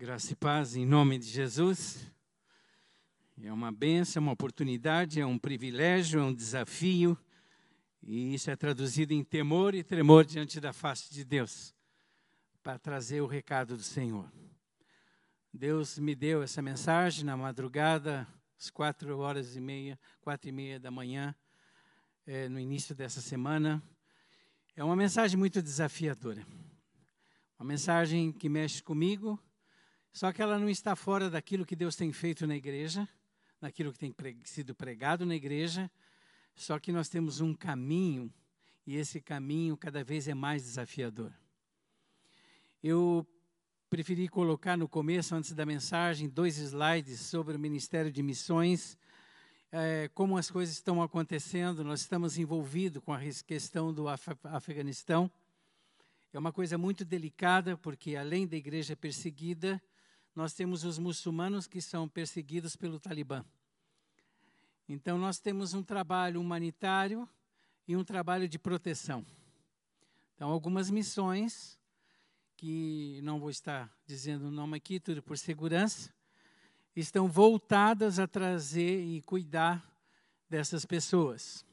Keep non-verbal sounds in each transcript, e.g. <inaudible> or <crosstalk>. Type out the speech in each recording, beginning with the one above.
Graça e paz em nome de Jesus. É uma benção, é uma oportunidade, é um privilégio, é um desafio. E isso é traduzido em temor e tremor diante da face de Deus, para trazer o recado do Senhor. Deus me deu essa mensagem na madrugada, às quatro horas e meia, quatro e meia da manhã, é, no início dessa semana. É uma mensagem muito desafiadora. Uma mensagem que mexe comigo, só que ela não está fora daquilo que Deus tem feito na igreja, daquilo que tem sido pregado na igreja. Só que nós temos um caminho, e esse caminho cada vez é mais desafiador. Eu preferi colocar no começo, antes da mensagem, dois slides sobre o Ministério de Missões, é, como as coisas estão acontecendo. Nós estamos envolvidos com a questão do Af Afeganistão. É uma coisa muito delicada, porque além da igreja perseguida, nós temos os muçulmanos que são perseguidos pelo Talibã. Então, nós temos um trabalho humanitário e um trabalho de proteção. Então, algumas missões, que não vou estar dizendo o nome aqui, tudo por segurança, estão voltadas a trazer e cuidar dessas pessoas.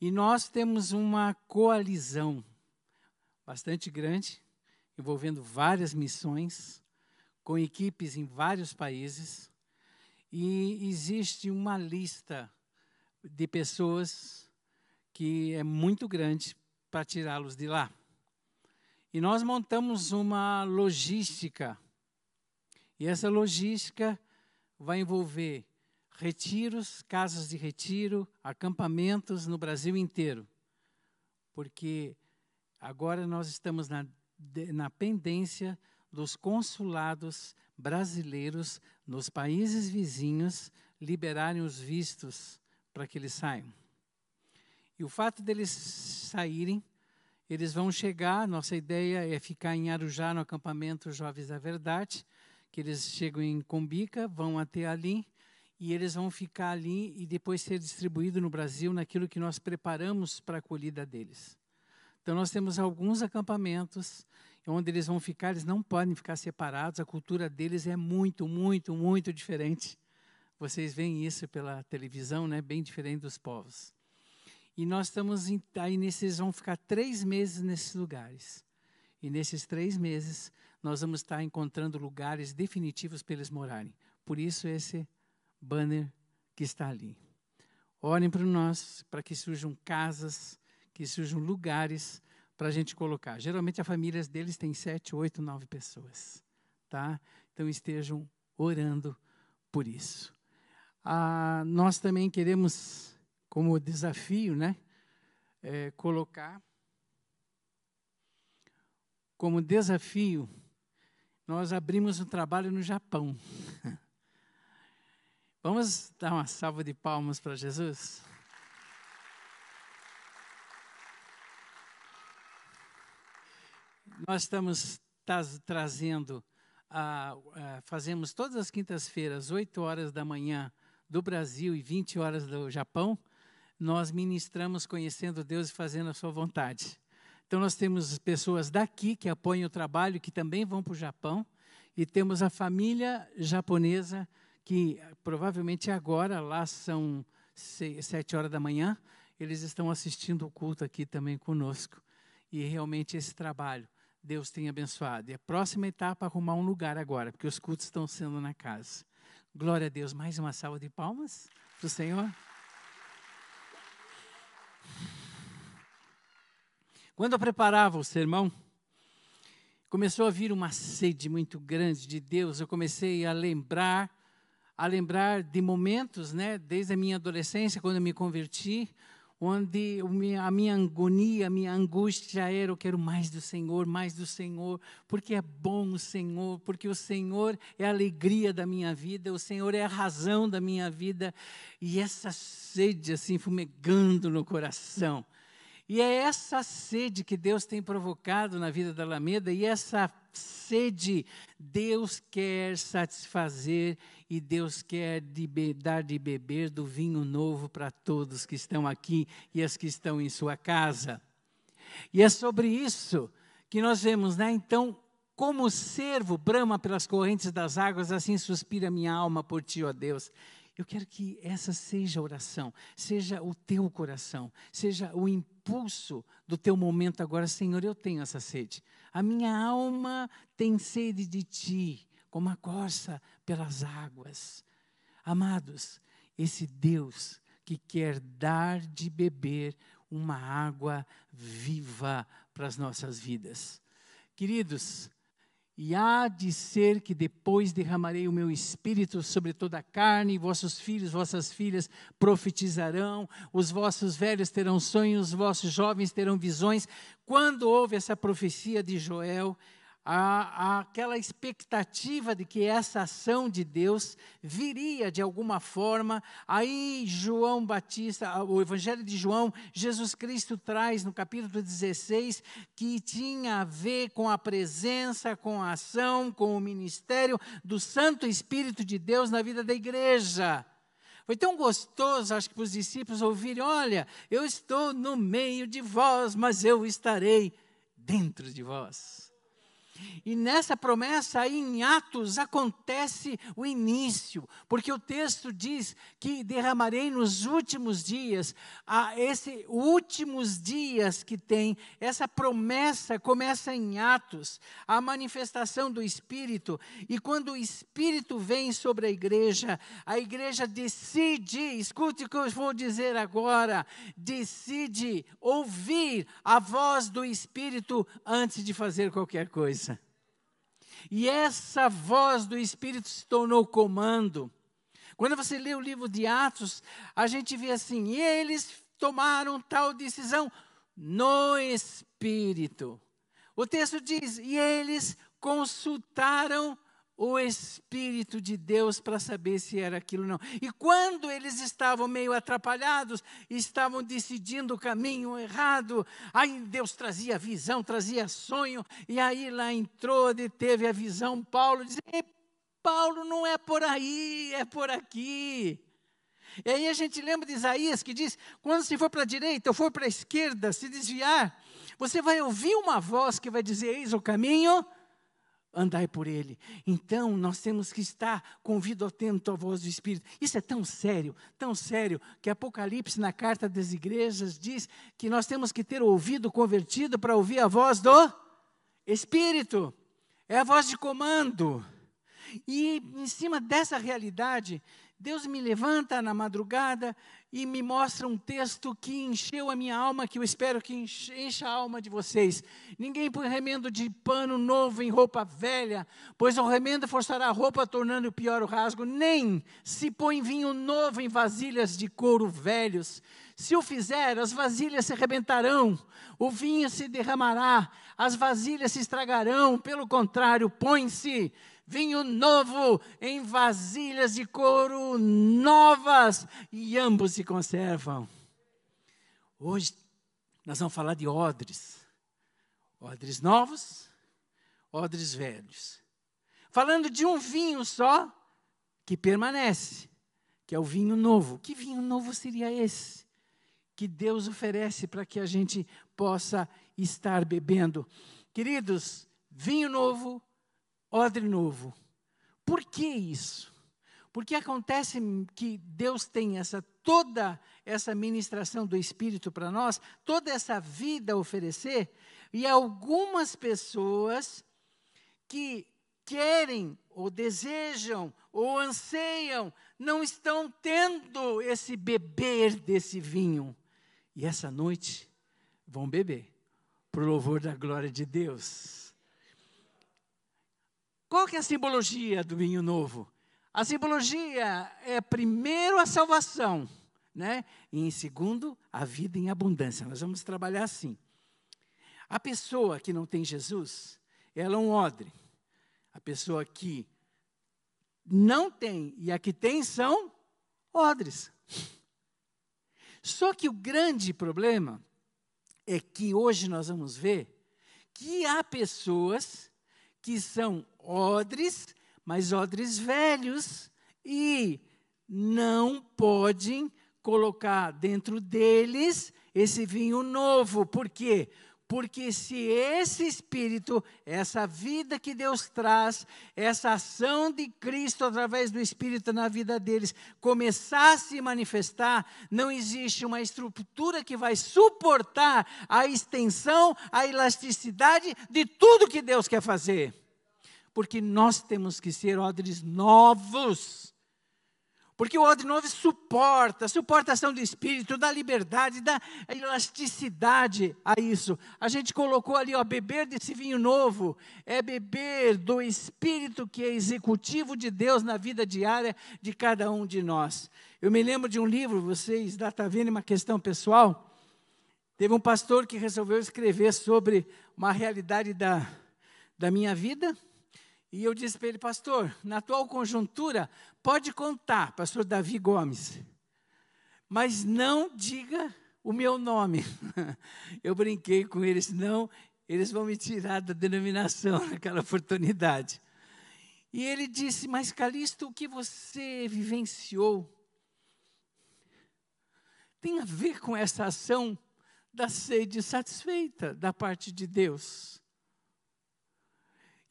E nós temos uma coalizão bastante grande, envolvendo várias missões, com equipes em vários países, e existe uma lista de pessoas que é muito grande para tirá-los de lá. E nós montamos uma logística, e essa logística vai envolver retiros, casas de retiro, acampamentos no Brasil inteiro, porque agora nós estamos na, na pendência dos consulados brasileiros nos países vizinhos liberarem os vistos para que eles saiam. E o fato deles saírem, eles vão chegar, nossa ideia é ficar em Arujá, no acampamento Jovens da Verdade, que eles chegam em Combica, vão até ali, e eles vão ficar ali e depois ser distribuído no Brasil naquilo que nós preparamos para a acolhida deles. Então, nós temos alguns acampamentos onde eles vão ficar, eles não podem ficar separados, a cultura deles é muito, muito, muito diferente. Vocês veem isso pela televisão, né? bem diferente dos povos. E nós estamos em, aí nesses, vão ficar três meses nesses lugares. E nesses três meses, nós vamos estar encontrando lugares definitivos para eles morarem. Por isso, esse banner que está ali. Orem para nós, para que surjam casas, que surjam lugares para a gente colocar. Geralmente, as famílias deles têm sete, oito, nove pessoas. Tá? Então, estejam orando por isso. Ah, nós também queremos, como desafio, né, é, colocar como desafio, nós abrimos um trabalho no Japão. <laughs> Vamos dar uma salva de palmas para Jesus? Nós estamos trazendo, fazemos todas as quintas-feiras, 8 horas da manhã do Brasil e 20 horas do Japão, nós ministramos conhecendo Deus e fazendo a sua vontade. Então, nós temos pessoas daqui que apoiam o trabalho, que também vão para o Japão, e temos a família japonesa, que provavelmente agora, lá são sete horas da manhã, eles estão assistindo o culto aqui também conosco. E realmente esse trabalho Deus tem abençoado. E a próxima etapa é arrumar um lugar agora, porque os cultos estão sendo na casa. Glória a Deus. Mais uma salva de palmas para o Senhor. Quando eu preparava o sermão, começou a vir uma sede muito grande de Deus. Eu comecei a lembrar, a lembrar de momentos, né, desde a minha adolescência, quando eu me converti, onde a minha agonia, a minha angústia era: eu quero mais do Senhor, mais do Senhor, porque é bom o Senhor, porque o Senhor é a alegria da minha vida, o Senhor é a razão da minha vida, e essa sede assim fumegando no coração. E é essa sede que Deus tem provocado na vida da Alameda, e essa sede Deus quer satisfazer e Deus quer de dar de beber do vinho novo para todos que estão aqui e as que estão em sua casa. E é sobre isso que nós vemos, né? Então, Como o servo brama pelas correntes das águas, assim suspira minha alma por ti, ó Deus. Eu quero que essa seja a oração, seja o teu coração, seja o impulso do teu momento agora, Senhor, eu tenho essa sede. A minha alma tem sede de ti, como a corça pelas águas. Amados, esse Deus que quer dar de beber uma água viva para as nossas vidas. Queridos, e há de ser que depois derramarei o meu espírito sobre toda a carne, e vossos filhos, vossas filhas profetizarão, os vossos velhos terão sonhos, os vossos jovens terão visões. Quando houve essa profecia de Joel, há, aquela expectativa de que essa ação de Deus viria de alguma forma. Aí João Batista, o Evangelho de João, Jesus Cristo traz no capítulo 16 que tinha a ver com a presença, com a ação, com o ministério do Santo Espírito de Deus na vida da igreja. Foi tão gostoso, acho que para os discípulos ouvirem: olha, eu estou no meio de vós, mas eu estarei dentro de vós. E nessa promessa aí em Atos acontece o início, porque o texto diz que derramarei nos últimos dias, a esse últimos dias que tem, essa promessa começa em Atos, a manifestação do Espírito, e quando o Espírito vem sobre a igreja, a igreja decide, escute o que eu vou dizer agora, decide ouvir a voz do Espírito antes de fazer qualquer coisa. E essa voz do Espírito se tornou comando. Quando você lê o livro de Atos, a gente vê assim: eles tomaram tal decisão no Espírito. O texto diz: e eles consultaram o Espírito de Deus para saber se era aquilo ou não. E quando eles estavam meio atrapalhados, estavam decidindo o caminho errado, aí Deus trazia visão, trazia sonho, e aí lá entrou, teve a visão, Paulo dizia, Paulo não é por aí, é por aqui. E aí a gente lembra de Isaías que diz: quando se for para a direita ou for para a esquerda, se desviar, você vai ouvir uma voz que vai dizer: Eis o caminho, andai por ele. Então, nós temos que estar com ouvido atento à voz do Espírito. Isso é tão sério, tão sério, que Apocalipse, na carta das igrejas, diz que nós temos que ter o ouvido convertido para ouvir a voz do Espírito. É a voz de comando. E em cima dessa realidade, Deus me levanta na madrugada e me mostra um texto que encheu a minha alma, que eu espero que encha a alma de vocês. Ninguém põe remendo de pano novo em roupa velha, pois o remendo forçará a roupa, tornando pior o rasgo. Nem se põe vinho novo em vasilhas de couro velhos. Se o fizer, as vasilhas se arrebentarão, o vinho se derramará, as vasilhas se estragarão. Pelo contrário, põe-se vinho novo em vasilhas de couro novas, e ambos se conservam. Hoje nós vamos falar de odres. Odres novos, odres velhos. Falando de um vinho só que permanece, que é o vinho novo. Que vinho novo seria esse? Que Deus oferece para que a gente possa estar bebendo. Queridos, vinho novo odre novo. Por que isso? Porque acontece que Deus tem essa toda essa ministração do Espírito para nós, toda essa vida a oferecer, e algumas pessoas que querem ou desejam ou anseiam, não estão tendo esse beber desse vinho. E essa noite vão beber, por louvor da glória de Deus. Qual que é a simbologia do vinho novo? A simbologia é primeiro a salvação, né? E em segundo, a vida em abundância. Nós vamos trabalhar assim. A pessoa que não tem Jesus, ela é um odre. A pessoa que não tem e a que tem são odres. Só que o grande problema é que hoje nós vamos ver que há pessoas que são odres, mas odres velhos, e não podem colocar dentro deles esse vinho novo. Por quê? Porque se esse Espírito, essa vida que Deus traz, essa ação de Cristo através do Espírito na vida deles começar a se manifestar, não existe uma estrutura que vai suportar a extensão, a elasticidade de tudo que Deus quer fazer. Porque nós temos que ser odres novos porque o odre novo suporta, suporta a ação do Espírito, dá liberdade, dá elasticidade a isso. A gente colocou ali, ó, beber desse vinho novo, é beber do Espírito que é executivo de Deus na vida diária de cada um de nós. Eu me lembro de um livro, vocês da tá vendo uma questão pessoal. Teve um pastor que resolveu escrever sobre uma realidade da, da minha vida e eu disse para ele, pastor, na atual conjuntura, pode contar, pastor Davi Gomes, mas não diga o meu nome. <laughs> Eu brinquei com eles, senão eles vão me tirar da denominação <laughs> naquela oportunidade. E ele disse, mas Calixto, o que você vivenciou tem a ver com essa ação da sede satisfeita da parte de Deus.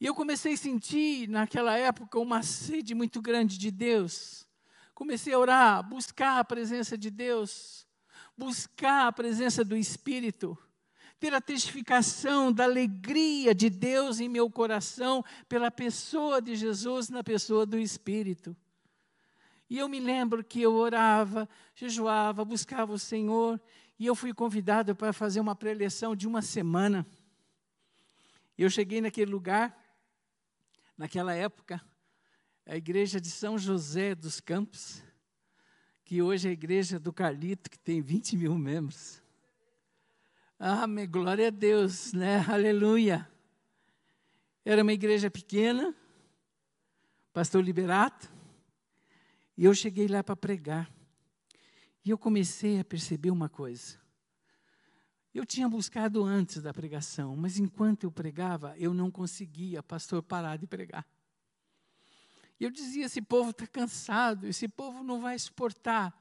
E eu comecei a sentir, naquela época, uma sede muito grande de Deus. Comecei a orar, buscar a presença de Deus, buscar a presença do Espírito, ter a testificação da alegria de Deus em meu coração pela pessoa de Jesus na pessoa do Espírito. E eu me lembro que eu orava, jejuava, buscava o Senhor, e eu fui convidado para fazer uma preleção de uma semana. Eu cheguei naquele lugar, Naquela época, a igreja de São José dos Campos, que hoje é a igreja do Carlito, que tem 20 mil membros. Ah, minha glória a Deus, né? Aleluia. Era uma igreja pequena, pastor Liberato, e eu cheguei lá para pregar. E eu comecei a perceber uma coisa. Eu tinha buscado antes da pregação, mas enquanto eu pregava, eu não conseguia, pastor, parar de pregar. E eu dizia: esse povo está cansado, esse povo não vai suportar.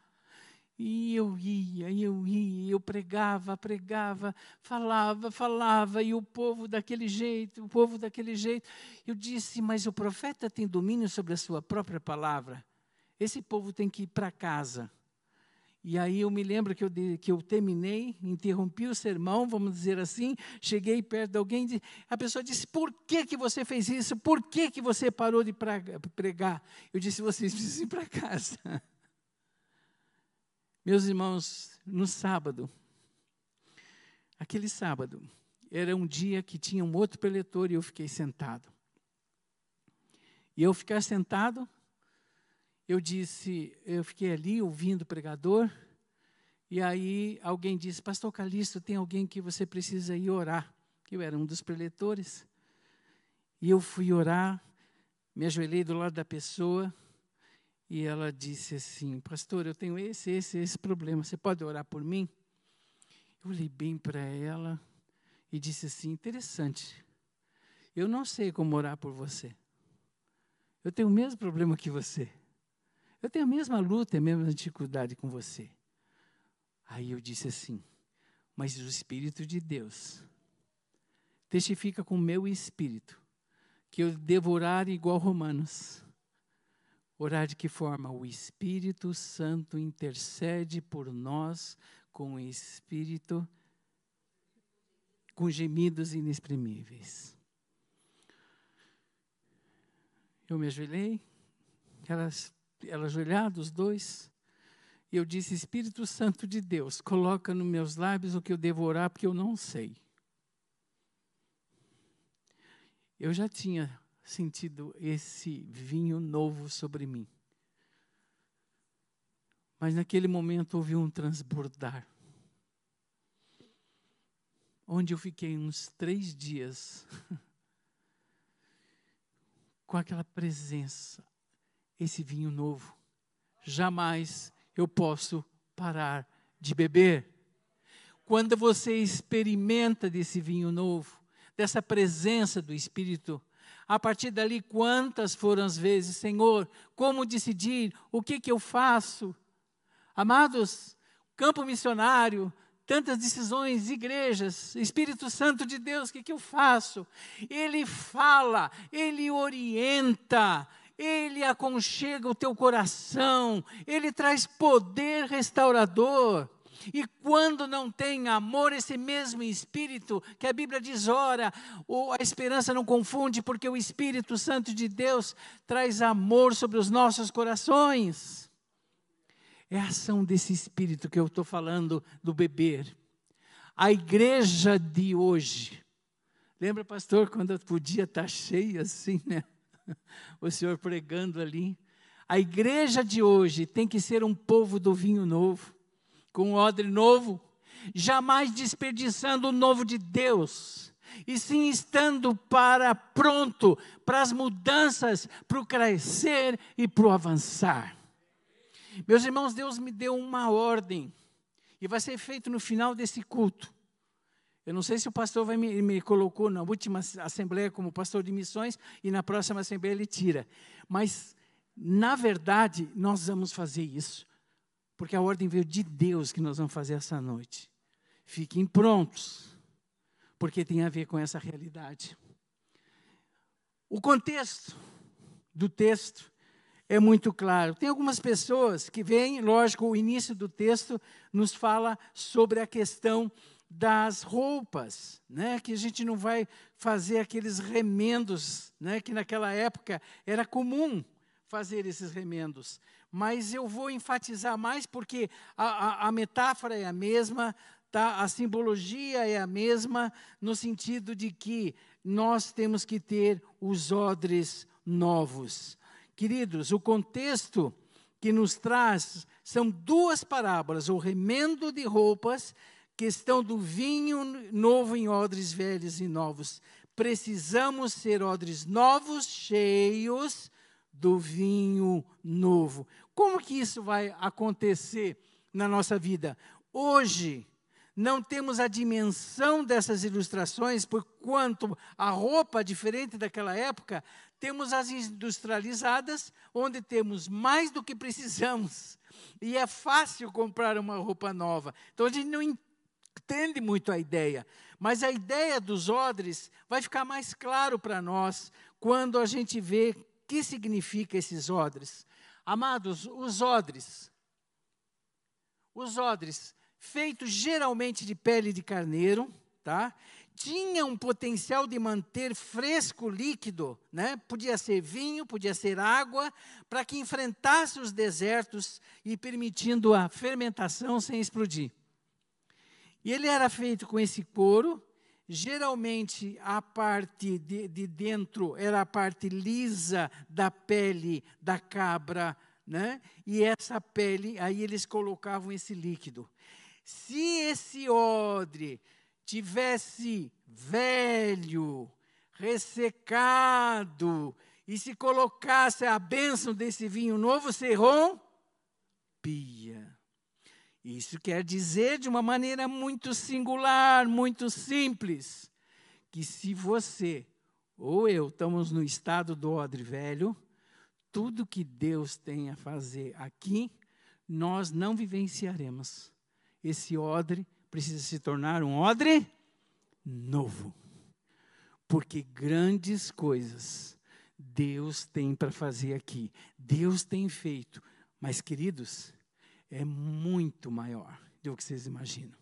E eu ia, eu ia, eu pregava, pregava, falava, falava, e o povo daquele jeito, o povo daquele jeito. Eu disse: mas o profeta tem domínio sobre a sua própria palavra. Esse povo tem que ir para casa. E aí eu me lembro que eu, que eu terminei, interrompi o sermão, vamos dizer assim, cheguei perto de alguém, a pessoa disse, por que, que você fez isso? Por que, que você parou de pregar? Eu disse, vocês precisam ir para casa. <laughs> Meus irmãos, no sábado, aquele sábado, era um dia que tinha um outro preletor e eu fiquei sentado. E eu ficar sentado, eu disse, eu fiquei ali ouvindo o pregador, e aí alguém disse, Pastor Calixto, tem alguém que você precisa ir orar. Eu era um dos preletores. E eu fui orar, me ajoelhei do lado da pessoa, e ela disse assim, pastor, eu tenho esse, esse, esse problema, você pode orar por mim? Eu olhei bem para ela e disse assim, interessante, eu não sei como orar por você. Eu tenho o mesmo problema que você. Eu tenho a mesma luta, a mesma dificuldade com você. Aí eu disse assim: Mas o Espírito de Deus testifica com o meu espírito que eu devo orar igual Romanos. Orar de que forma? O Espírito Santo intercede por nós com o Espírito, com gemidos inexprimíveis. Eu me ajoelhei, elas ela ajoelhada, os dois. E eu disse: Espírito Santo de Deus, coloca nos meus lábios o que eu devo orar, porque eu não sei. Eu já tinha sentido esse vinho novo sobre mim. Mas naquele momento houve um transbordar. Onde eu fiquei uns três dias <laughs> com aquela presença esse vinho novo. Jamais eu posso parar de beber. Quando você experimenta desse vinho novo, dessa presença do Espírito, a partir dali, quantas foram as vezes, Senhor, como decidir, o que, que eu faço? Amados, campo missionário tantas decisões, igrejas, Espírito Santo de Deus, o que, que eu faço? Ele fala, ele orienta, ele aconchega o teu coração, ele traz poder restaurador. E quando não tem amor, esse mesmo Espírito, que a Bíblia diz, ora, a esperança não confunde, porque o Espírito Santo de Deus traz amor sobre os nossos corações. É a ação desse Espírito que eu estou falando do beber. A igreja de hoje, lembra, pastor, quando podia estar cheia assim, né? <laughs> O senhor pregando ali. A igreja de hoje tem que ser um povo do vinho novo com odre novo, jamais desperdiçando o novo de Deus, e sim estando para pronto para as mudanças, para o crescer e para o avançar. Meus irmãos, Deus me deu uma ordem, e vai ser feito no final desse culto. Eu não sei se o pastor vai me, me colocou na última assembleia como pastor de missões e na próxima assembleia ele tira. Mas, na verdade, nós vamos fazer isso. Porque a ordem veio de Deus que nós vamos fazer essa noite. Fiquem prontos, porque tem a ver com essa realidade. O contexto do texto é muito claro. Tem algumas pessoas que veem, lógico, o início do texto nos fala sobre a questão das roupas, né? Que a gente não vai fazer aqueles remendos, né? Que naquela época era comum fazer esses remendos mas eu vou enfatizar mais porque a, a, a metáfora é a mesma, tá? a simbologia é a mesma, no sentido de que nós temos que ter os odres novos. Queridos, o contexto que nos traz são duas parábolas: o remendo de roupas, questão do vinho novo em odres velhos e novos. Precisamos ser odres novos, cheios do vinho novo. Como que isso vai acontecer na nossa vida? Hoje, não temos a dimensão dessas ilustrações, por quanto a roupa, diferente daquela época, temos as industrializadas, onde temos mais do que precisamos. E é fácil comprar uma roupa nova. Então a gente não entende muito a ideia. Mas a ideia dos odres vai ficar mais claro para nós quando a gente vê que significa esses odres? Amados, os odres, os odres, feitos geralmente de pele de carneiro, tá? Tinha um potencial de manter fresco líquido, né? Podia ser vinho, podia ser água, para que enfrentasse os desertos e permitindo a fermentação sem explodir. E ele era feito com esse couro, Geralmente, a parte de, de, dentro era a parte lisa da pele da cabra, né? e essa pele, aí eles colocavam esse líquido. Se esse odre tivesse velho, ressecado, e se colocasse a bênção desse vinho novo, se rompia. Isso quer dizer, de uma maneira muito singular, muito simples, que se você ou eu estamos no estado do odre velho, tudo que Deus tem a fazer aqui, nós não vivenciaremos. Esse odre precisa se tornar um odre novo. Porque grandes coisas Deus tem para fazer aqui. Deus tem feito. Mas, queridos, é muito maior do que vocês imaginam.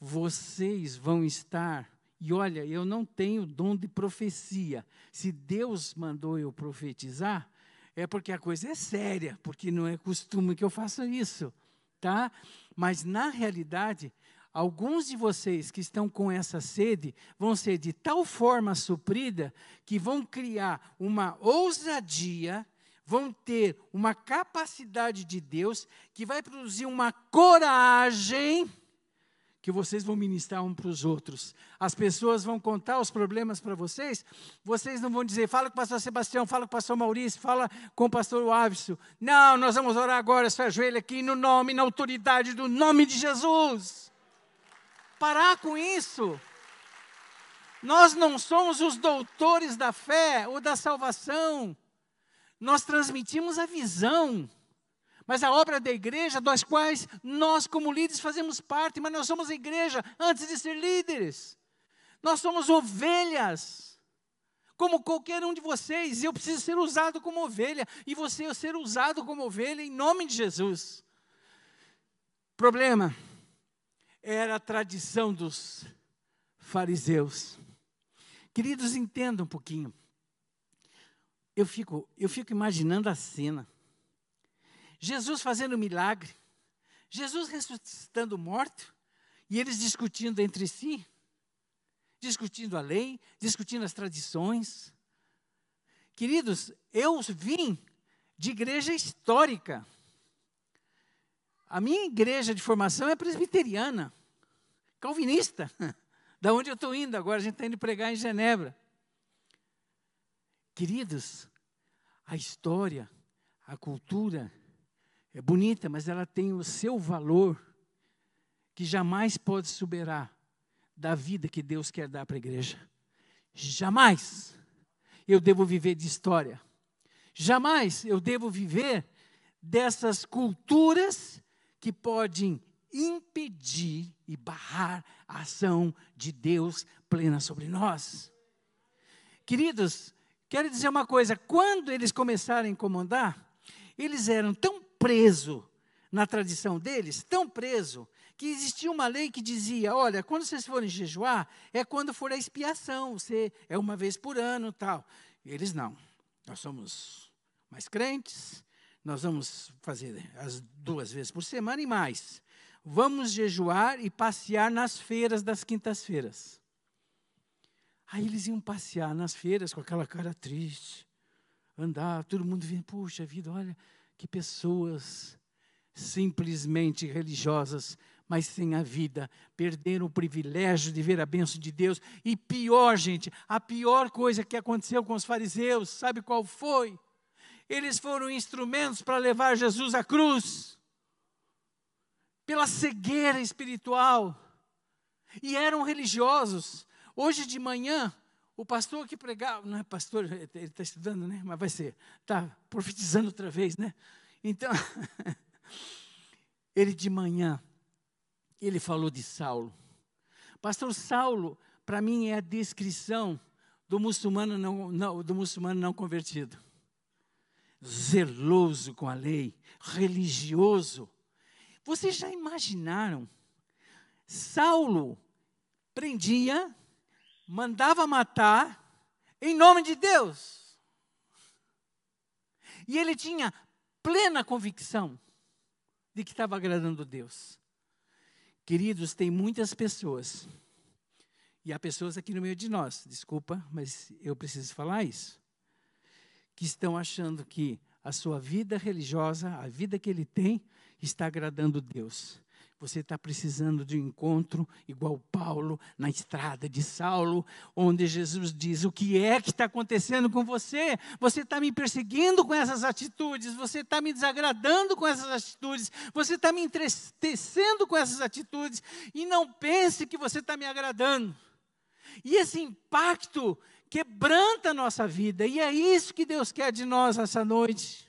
Vocês vão estar, e olha, eu não tenho dom de profecia. Se Deus mandou eu profetizar, é porque a coisa é séria, porque não é costume que eu faça isso, tá? Mas na realidade, alguns de vocês que estão com essa sede vão ser de tal forma suprida que vão criar uma ousadia vão ter uma capacidade de Deus que vai produzir uma coragem que vocês vão ministrar um para os outros. As pessoas vão contar os problemas para vocês, vocês não vão dizer, fala com o pastor Sebastião, fala com o pastor Maurício, fala com o pastor Ávison. Não, nós vamos orar agora, se ajoelha aqui no nome, na autoridade do nome de Jesus. Parar com isso. Nós não somos os doutores da fé ou da salvação. Nós transmitimos a visão, Mas a obra da igreja, das quais nós, como líderes, fazemos parte, mas nós somos a igreja antes de ser líderes. Nós somos ovelhas, como qualquer um de vocês. Eu preciso ser usado como ovelha, e você ser usado como ovelha em nome de Jesus. Problema era a tradição dos fariseus. Queridos, entendam um pouquinho. Eu fico, eu fico imaginando a cena. Jesus fazendo milagre, Jesus ressuscitando morto, e eles discutindo entre si, discutindo a lei, discutindo as tradições. Queridos, eu vim de igreja histórica. A minha igreja de formação é presbiteriana, calvinista, <laughs> da onde eu estou indo agora, a gente está indo pregar em Genebra. Queridos, a história, a cultura é bonita, mas ela tem o seu valor que jamais pode superar da vida que Deus quer dar para a igreja. Jamais eu devo viver de história. Jamais eu devo viver dessas culturas que podem impedir e barrar a ação de Deus plena sobre nós. Queridos, quero dizer uma coisa: quando eles começaram a incomodar, eles eram tão presos na tradição deles, tão presos, que existia uma lei que dizia: olha, quando vocês forem jejuar, é quando for a expiação, você é uma vez por ano tal. Eles não. Nós somos mais crentes, nós vamos fazer as duas vezes por semana e mais. Vamos jejuar e passear nas feiras das quintas-feiras. Aí eles iam passear nas feiras com aquela cara triste, andar, todo mundo vendo, puxa vida, olha que pessoas simplesmente religiosas, mas sem a vida, perderam o privilégio de ver a bênção de Deus. E pior, gente, a pior coisa que aconteceu com os fariseus, sabe qual foi? eles foram instrumentos para levar Jesus à cruz, pela cegueira espiritual, e eram religiosos. Hoje de manhã, o pastor que pregava, não é pastor, ele está estudando, né? Mas vai ser, está profetizando outra vez, né? Então, <laughs> ele de manhã, ele falou de Saulo. Pastor Saulo, para mim, é a descrição do muçulmano não, não, do muçulmano não convertido zeloso com a lei, religioso. Vocês já imaginaram? Saulo prendia, mandava matar em nome de Deus. E ele tinha plena convicção de que estava agradando a Deus. Queridos, tem muitas pessoas, e há pessoas aqui no meio de nós, desculpa, mas eu preciso falar isso que estão achando que a sua vida religiosa, a vida que ele tem, está agradando Deus. Você está precisando de um encontro igual Paulo na estrada de Saulo, onde Jesus diz: O que é que está acontecendo com você? Você está me perseguindo com essas atitudes, você está me desagradando com essas atitudes, você está me entristecendo com essas atitudes, e não pense que você está me agradando. E esse impacto quebranta a nossa vida. E é isso que Deus quer de nós essa noite.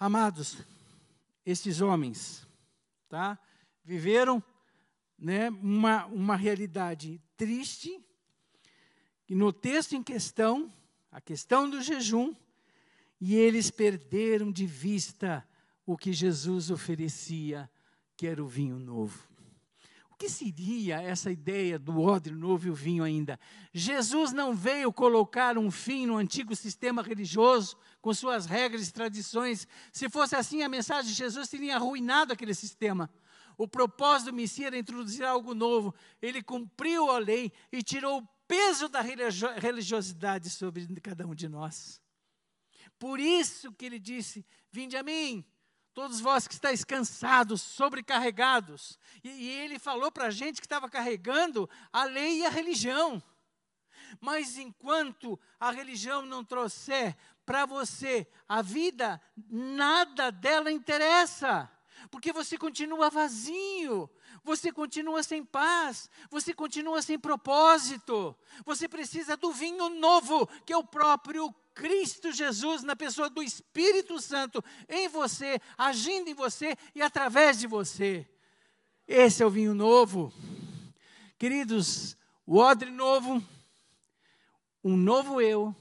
Amados, esses homens, tá? Viveram, né, uma, uma realidade triste. E no texto em questão, a questão do jejum, e eles perderam de vista o que Jesus oferecia, que era o vinho novo que seria essa ideia do odre novo e o vinho ainda? Jesus não veio colocar um fim no antigo sistema religioso, com suas regras e tradições. Se fosse assim, a mensagem de Jesus teria arruinado aquele sistema. O propósito do Messias era introduzir algo novo. Ele cumpriu a lei e tirou o peso da religiosidade sobre cada um de nós. Por isso que ele disse: Vinde a mim, todos vós que estáis cansados, sobrecarregados. E, e ele falou para a gente que estava carregando a lei e a religião. Mas enquanto a religião não trouxer para você a vida, nada dela interessa. Porque você continua vazio, você continua sem paz, você continua sem propósito. Você precisa do vinho novo, que é o próprio Cristo Jesus, na pessoa do Espírito Santo, em você, agindo em você e através de você. Esse é o vinho novo. Queridos, o odre novo, um novo eu,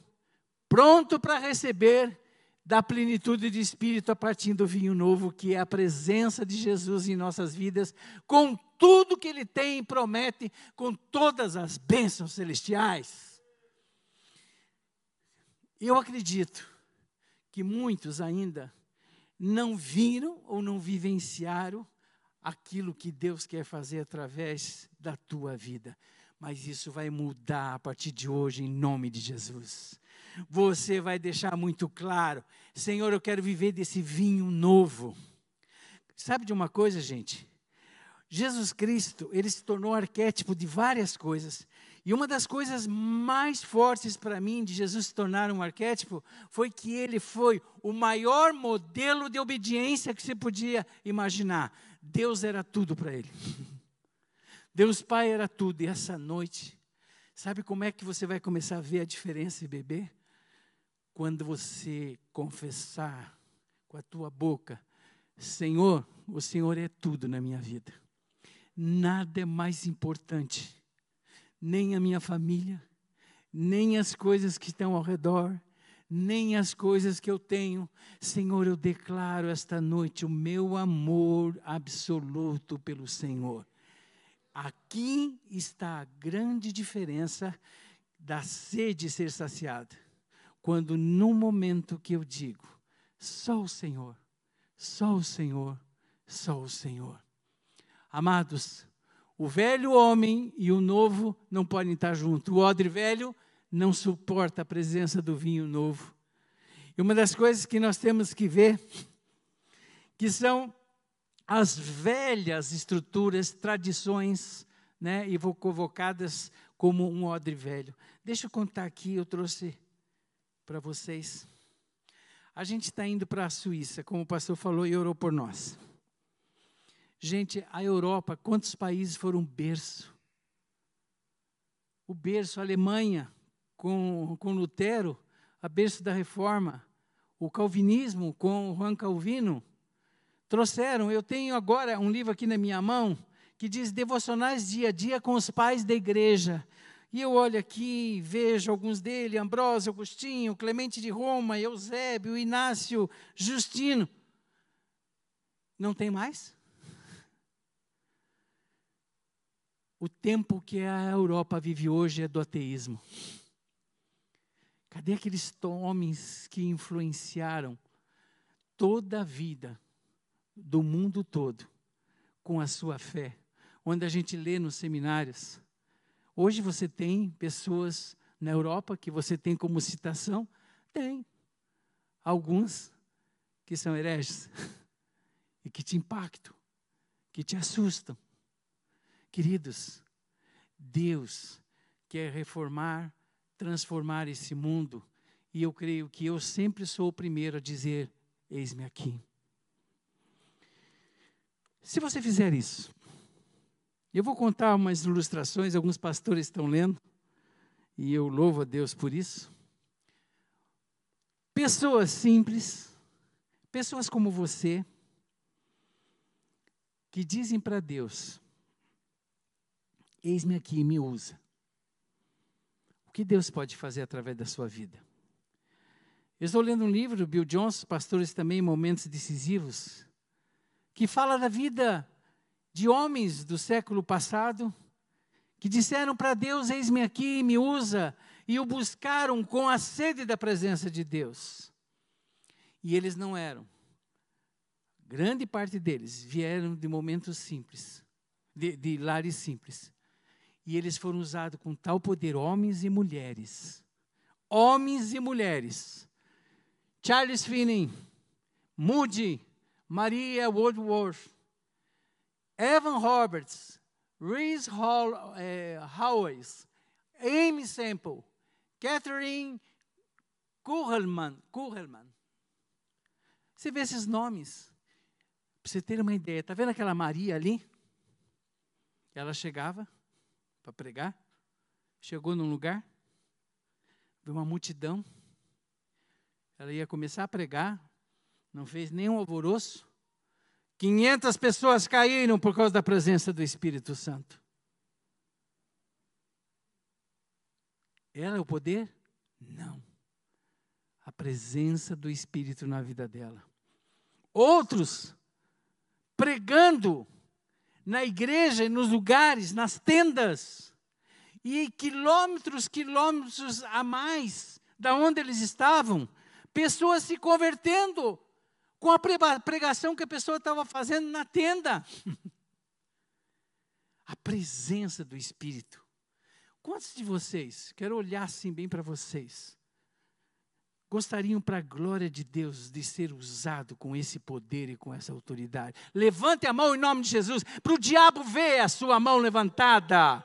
pronto para receber da plenitude de espírito a partir do vinho novo, que é a presença de Jesus em nossas vidas, com tudo que ele tem e promete, com todas as bênçãos celestiais. Eu acredito que muitos ainda não viram ou não vivenciaram aquilo que Deus quer fazer através da tua vida. Mas isso vai mudar a partir de hoje, em nome de Jesus você vai deixar muito claro: Senhor, eu quero viver desse vinho novo. Sabe de uma coisa, gente? Jesus Cristo, ele se tornou arquétipo de várias coisas. E uma das coisas mais fortes para mim de Jesus se tornar um arquétipo foi que ele foi o maior modelo de obediência que você podia imaginar. Deus era tudo para ele. Deus Pai era tudo. E essa noite, sabe como é que você vai começar a ver a diferença e beber? quando você confessar com a tua boca, Senhor, o Senhor é tudo na minha vida. Nada é mais importante, nem a minha família, nem as coisas que estão ao redor, nem as coisas que eu tenho. Senhor, eu declaro esta noite o meu amor absoluto pelo Senhor. Aqui está a grande diferença da sede ser saciada quando no momento que eu digo, só o Senhor, só o Senhor, só o Senhor. Amados, o velho homem e o novo não podem estar juntos. O odre velho não suporta a presença do vinho novo. E uma das coisas que nós temos que ver, que são as velhas estruturas, tradições, né, e convocadas como um odre velho. Deixa eu contar aqui, eu trouxe para vocês. A gente está indo para a Suíça, como o pastor falou e orou por nós. Gente, a Europa, quantos países foram berço? O berço, a Alemanha, com, com Lutero, a berço da reforma. O calvinismo, com Juan Calvino. Trouxeram, eu tenho agora um livro aqui na minha mão, que diz Devocionais Dia a Dia com os Pais da Igreja. E eu olho aqui, vejo alguns dele, Ambrósio, Agostinho, Clemente de Roma, Eusébio, Inácio, Justino. Não tem mais? O tempo que a Europa vive hoje é do ateísmo. Cadê aqueles homens que influenciaram toda a vida do mundo todo com a sua fé? Onde a gente lê nos seminários Hoje você tem pessoas na Europa que você tem como citação? Tem. Alguns que são hereges <laughs> e que te impactam, que te assustam. Queridos, Deus quer reformar, transformar esse mundo, e eu creio que eu sempre sou o primeiro a dizer: Eis-me aqui. Se você fizer isso, eu vou contar umas ilustrações, alguns pastores estão lendo, e eu louvo a Deus por isso. Pessoas simples, pessoas como você, que dizem para Deus: Eis-me aqui, me usa. O que Deus pode fazer através da sua vida? Eu estou lendo um livro do Bill Johnson, Pastores também Momentos Decisivos, que fala da vida de homens do século passado que disseram para Deus: Eis-me aqui, me usa, e o buscaram com a sede da presença de Deus. E eles não eram. Grande parte deles vieram de momentos simples, de, de lares simples. E eles foram usados com tal poder, homens e mulheres. Homens e mulheres. Charles Finney, Moody, Maria Woodworth, Evan Roberts, Reese Hall, Howes, Amy Semple, Catherine Kuhlman, Kuhlman. Você vê esses nomes, para você ter uma ideia. Está vendo aquela Maria ali? Ela chegava para pregar, chegou num lugar, viu uma multidão, ela ia começar a pregar, não fez nenhum alvoroço. 500 pessoas caíram por causa da presença do Espírito Santo. Ela é o poder? Não. A presença do Espírito na vida dela. Outros pregando na igreja e nos lugares, nas tendas, e quilômetros, quilômetros a mais da onde eles estavam, pessoas se convertendo com a pregação que a pessoa estava fazendo na tenda. <laughs> a presença do Espírito. Quantos de vocês, quero olhar assim bem para vocês, gostariam, para a glória de Deus, de ser usado com esse poder e com essa autoridade? Levante a mão em nome de Jesus, para o diabo ver a sua mão levantada.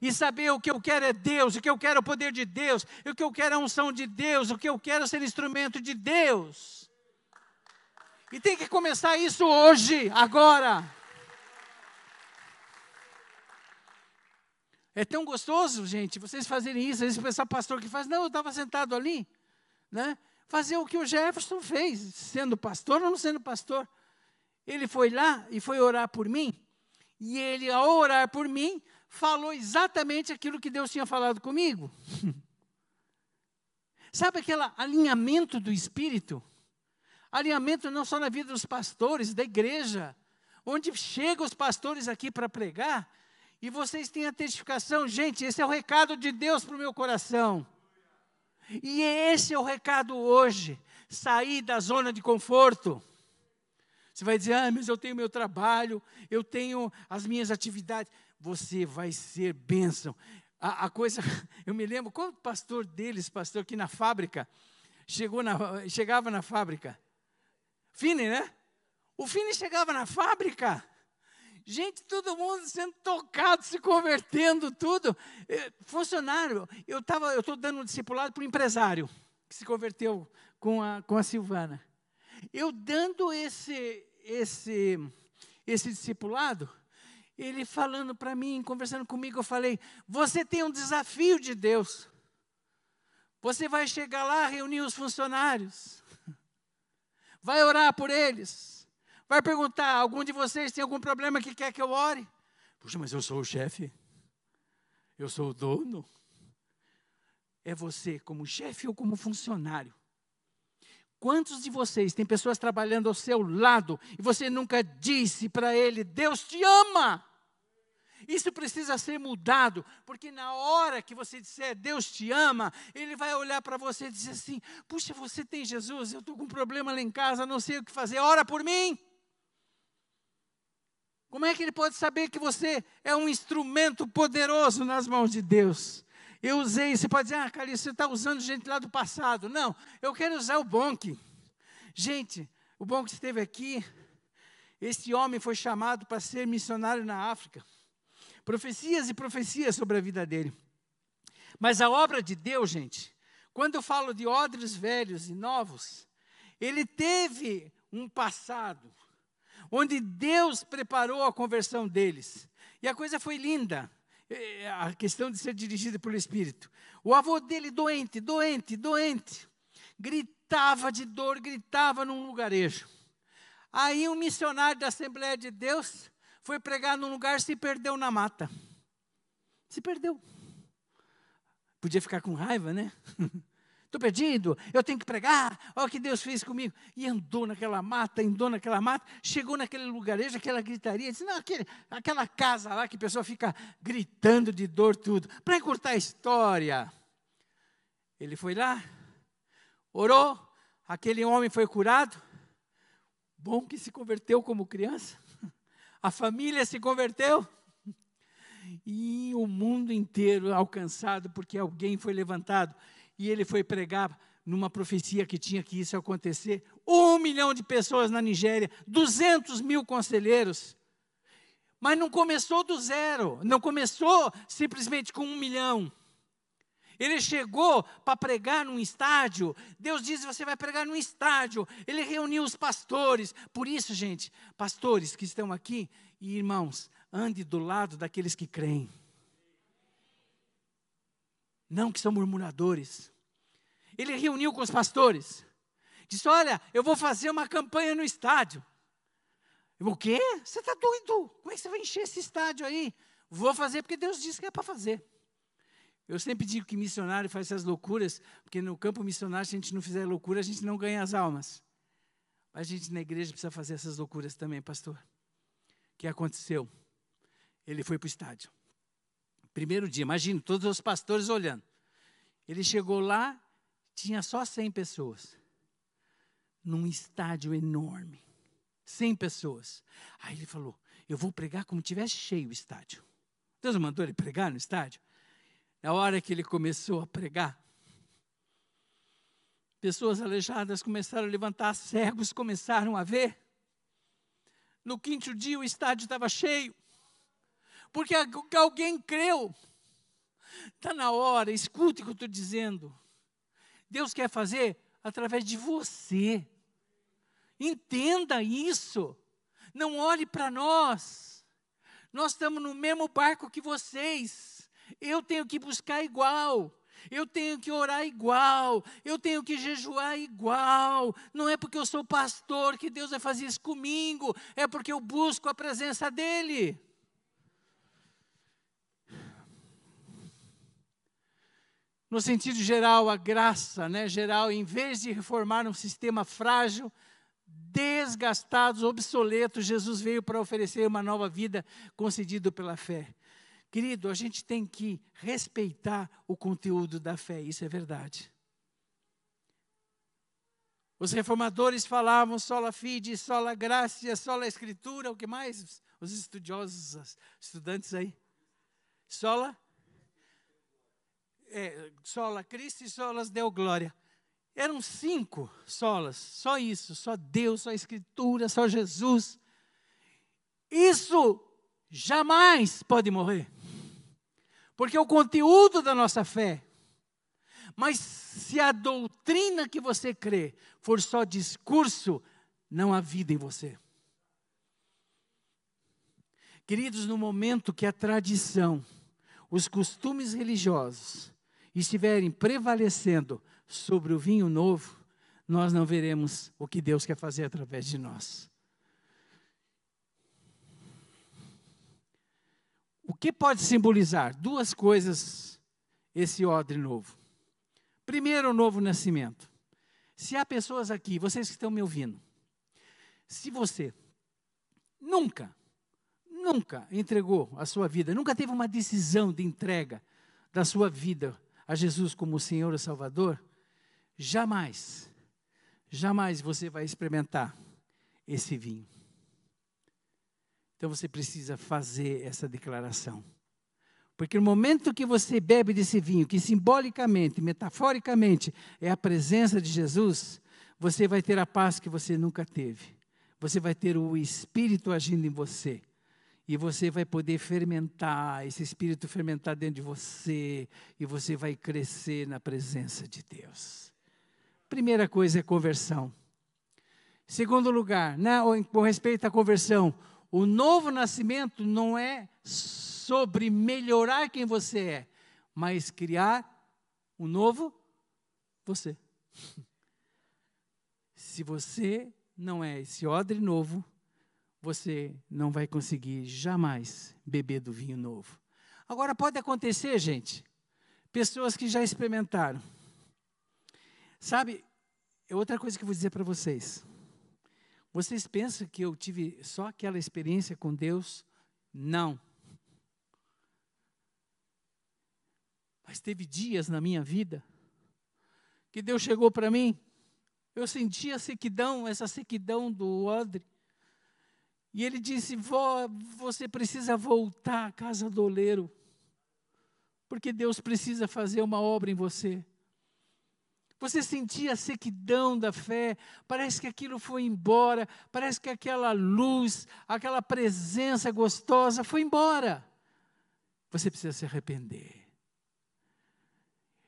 E saber o que eu quero é Deus, o que eu quero é o poder de Deus, o que eu quero é a unção de Deus, o que eu quero é ser instrumento de Deus. E tem que começar isso hoje, agora. É tão gostoso, gente, vocês fazerem isso. Às vezes o pessoal, pastor, que faz, não, eu estava sentado ali, né? Fazer o que o Jefferson fez, sendo pastor ou não sendo pastor. Ele foi lá e foi orar por mim, e ele, ao orar por mim, falou exatamente aquilo que Deus tinha falado comigo. <laughs> Sabe aquele alinhamento do espírito? Alinhamento não só na vida dos pastores, da igreja, onde chegam os pastores aqui para pregar, e vocês têm a testificação, gente, esse é o recado de Deus para o meu coração. E esse é o recado hoje, sair da zona de conforto. Você vai dizer, ah, mas eu tenho meu trabalho, eu tenho as minhas atividades. Você vai ser bênção. A, a coisa, <laughs> eu me lembro, qual pastor deles, pastor aqui na fábrica, chegou na, chegava na fábrica, Fine, né? O Fine chegava na fábrica, Gente, todo mundo sendo tocado, se convertendo, tudo. É, funcionário, eu estava, eu estou dando um discipulado para um empresário que se converteu com a, com a Silvana. Eu dando esse, esse, esse discipulado, ele falando para mim, conversando comigo, eu falei: você tem um desafio de Deus. Você vai chegar lá, reunir os funcionários, vai orar por eles Vai perguntar: algum de vocês tem algum problema que quer que eu ore? Puxa, mas eu sou o chefe. Eu sou o dono. É você como chefe ou como funcionário? Quantos de vocês tem pessoas trabalhando ao seu lado e você nunca disse para ele: Deus te ama? Isso precisa ser mudado, porque na hora que você disser Deus te ama, ele vai olhar para você e dizer assim: Puxa, você tem Jesus, eu estou com um problema lá em casa, não sei o que fazer, ora por mim. Como é que ele pode saber que você é um instrumento poderoso nas mãos de Deus? Eu usei, você pode dizer, ah, Calil, você está usando gente lá do passado. Não, eu quero usar o Bonk. Gente, o Bonk esteve aqui. Este homem foi chamado para ser missionário na África. Profecias e profecias sobre a vida dele. Mas a obra de Deus, gente, quando eu falo de odres velhos e novos, ele teve um passado onde Deus preparou a conversão deles. E a coisa foi linda, é, a questão de ser dirigido pelo Espírito. O avô dele, doente, doente, doente, gritava de dor, gritava num lugarejo. Aí um missionário da Assembleia de Deus foi pregar num lugar e se perdeu na mata. Se perdeu. Podia ficar com raiva, né? <laughs> estou perdido, eu tenho que pregar, olha o que Deus fez comigo. E andou naquela mata, andou naquela mata, chegou naquele lugarejo, aquela gritaria, disse, não, aquele, aquela casa lá que a pessoa fica gritando de dor tudo. Para encurtar a história, ele foi lá, orou, aquele homem foi curado, bom que se converteu como criança, <laughs> a família se converteu, <laughs> e o mundo inteiro alcançado porque alguém foi levantado e ele foi pregar numa profecia que tinha que isso acontecer. Um milhão de pessoas na Nigéria, 200 mil conselheiros. Mas não começou do zero, não começou simplesmente com um milhão. Ele chegou para pregar num estádio. Deus diz: você vai pregar num estádio. Ele reuniu os pastores. Por isso, gente, pastores que estão aqui e irmãos, ande do lado daqueles que creem não que são murmuradores. ele reuniu com os pastores. Disse: Olha, eu vou fazer uma campanha no estádio. Eu, o quê? Você está doido? Como é que você vai encher esse estádio aí? Vou fazer porque Deus disse que é para fazer. Eu sempre digo que missionário faz essas loucuras, porque no campo missionário, se a gente não fizer loucura, a gente não ganha as almas. Mas a gente na igreja precisa fazer essas loucuras também, pastor. O que aconteceu? Ele foi para o estádio. Primeiro dia, imagina, todos os pastores olhando. Ele chegou lá, tinha só 100 pessoas. Num estádio enorme. 100 pessoas. Aí ele falou: Eu vou pregar como tivesse cheio o estádio. Deus mandou ele pregar no estádio. Na hora que ele começou a pregar, pessoas aleijadas começaram a levantar, cegos começaram a ver. No quinto dia o estádio estava cheio, porque alguém creu. Está na hora, escute o que eu estou dizendo. Deus quer fazer através de você. Entenda isso. Não olhe para nós. Nós estamos no mesmo barco que vocês. Eu tenho que buscar igual. Eu tenho que orar igual, eu tenho que jejuar igual. Não é porque eu sou pastor que Deus vai fazer isso comigo, é porque eu busco a presença dEle. No sentido geral, a graça né, geral, em vez de reformar um sistema frágil, desgastado, obsoleto, Jesus veio para oferecer uma nova vida concedida pela fé. Querido, a gente tem que respeitar o conteúdo da fé, isso é verdade. Os reformadores falavam sola fide, sola gracia, sola escritura, o que mais? Os estudiosos, os estudantes aí. Sola? É, sola Cristo e solas deu glória. Eram cinco solas, só isso, só Deus, só Escritura, só Jesus. Isso jamais pode morrer. Porque é o conteúdo da nossa fé. Mas se a doutrina que você crê for só discurso, não há vida em você. Queridos, no momento que a tradição, os costumes religiosos estiverem prevalecendo sobre o vinho novo, nós não veremos o que Deus quer fazer através de nós. O que pode simbolizar? Duas coisas esse odre novo. Primeiro, o novo nascimento. Se há pessoas aqui, vocês que estão me ouvindo, se você nunca, nunca entregou a sua vida, nunca teve uma decisão de entrega da sua vida a Jesus como Senhor e Salvador, jamais, jamais você vai experimentar esse vinho. Então você precisa fazer essa declaração. Porque no momento que você bebe desse vinho, que simbolicamente, metaforicamente, é a presença de Jesus, você vai ter a paz que você nunca teve. Você vai ter o Espírito agindo em você. E você vai poder fermentar, esse Espírito fermentar dentro de você. E você vai crescer na presença de Deus. Primeira coisa é conversão. Segundo lugar, né, com respeito à conversão, o novo nascimento não é sobre melhorar quem você é, mas criar um novo você. <laughs> Se você não é esse odre novo, você não vai conseguir jamais beber do vinho novo. Agora pode acontecer, gente, pessoas que já experimentaram. Sabe, é outra coisa que eu vou dizer para vocês. Vocês pensam que eu tive só aquela experiência com Deus? Não. Mas teve dias na minha vida que Deus chegou para mim, eu sentia a sequidão, essa sequidão do odre. E ele disse: Vó, você precisa voltar à casa do oleiro, porque Deus precisa fazer uma obra em você. Você sentia a sequidão da fé, parece que aquilo foi embora, parece que aquela luz, aquela presença gostosa foi embora. Você precisa se arrepender.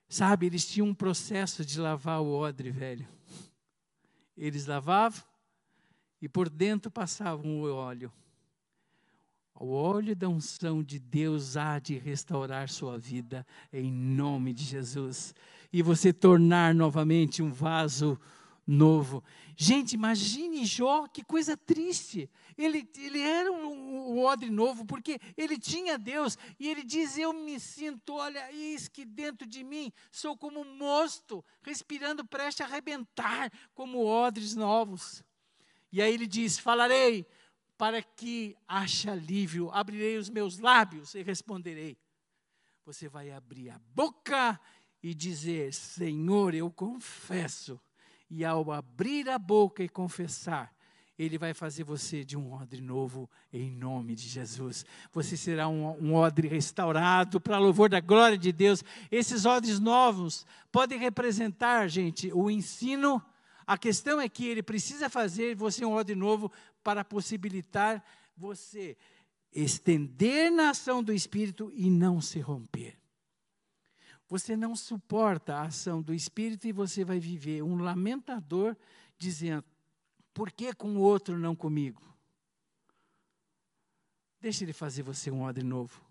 Sabe, eles tinham um processo de lavar o odre velho. Eles lavavam e por dentro passavam o óleo. O óleo da unção de Deus há de restaurar sua vida em nome de Jesus. e você tornar novamente um vaso novo. Gente, imagine Jó, que coisa triste. Ele, ele era um, um odre novo, porque ele tinha Deus, e ele diz: Eu me sinto, olha, eis que dentro de mim sou como um mosto, respirando, preste a arrebentar, como odres novos. E aí ele diz: Falarei para que ache alívio, abrirei os meus lábios e responderei. Você vai abrir a boca e dizer: Senhor, eu confesso e ao abrir a boca e confessar, ele vai fazer você de um odre novo em nome de Jesus. Você será um, um odre restaurado para louvor da glória de Deus. Esses odres novos podem representar, gente, o ensino. A questão é que ele precisa fazer você um odre novo para possibilitar você estender na ação do Espírito e não se romper. Você não suporta a ação do Espírito e você vai viver um lamentador dizendo: por que com o outro não comigo? Deixe ele fazer você um odre novo.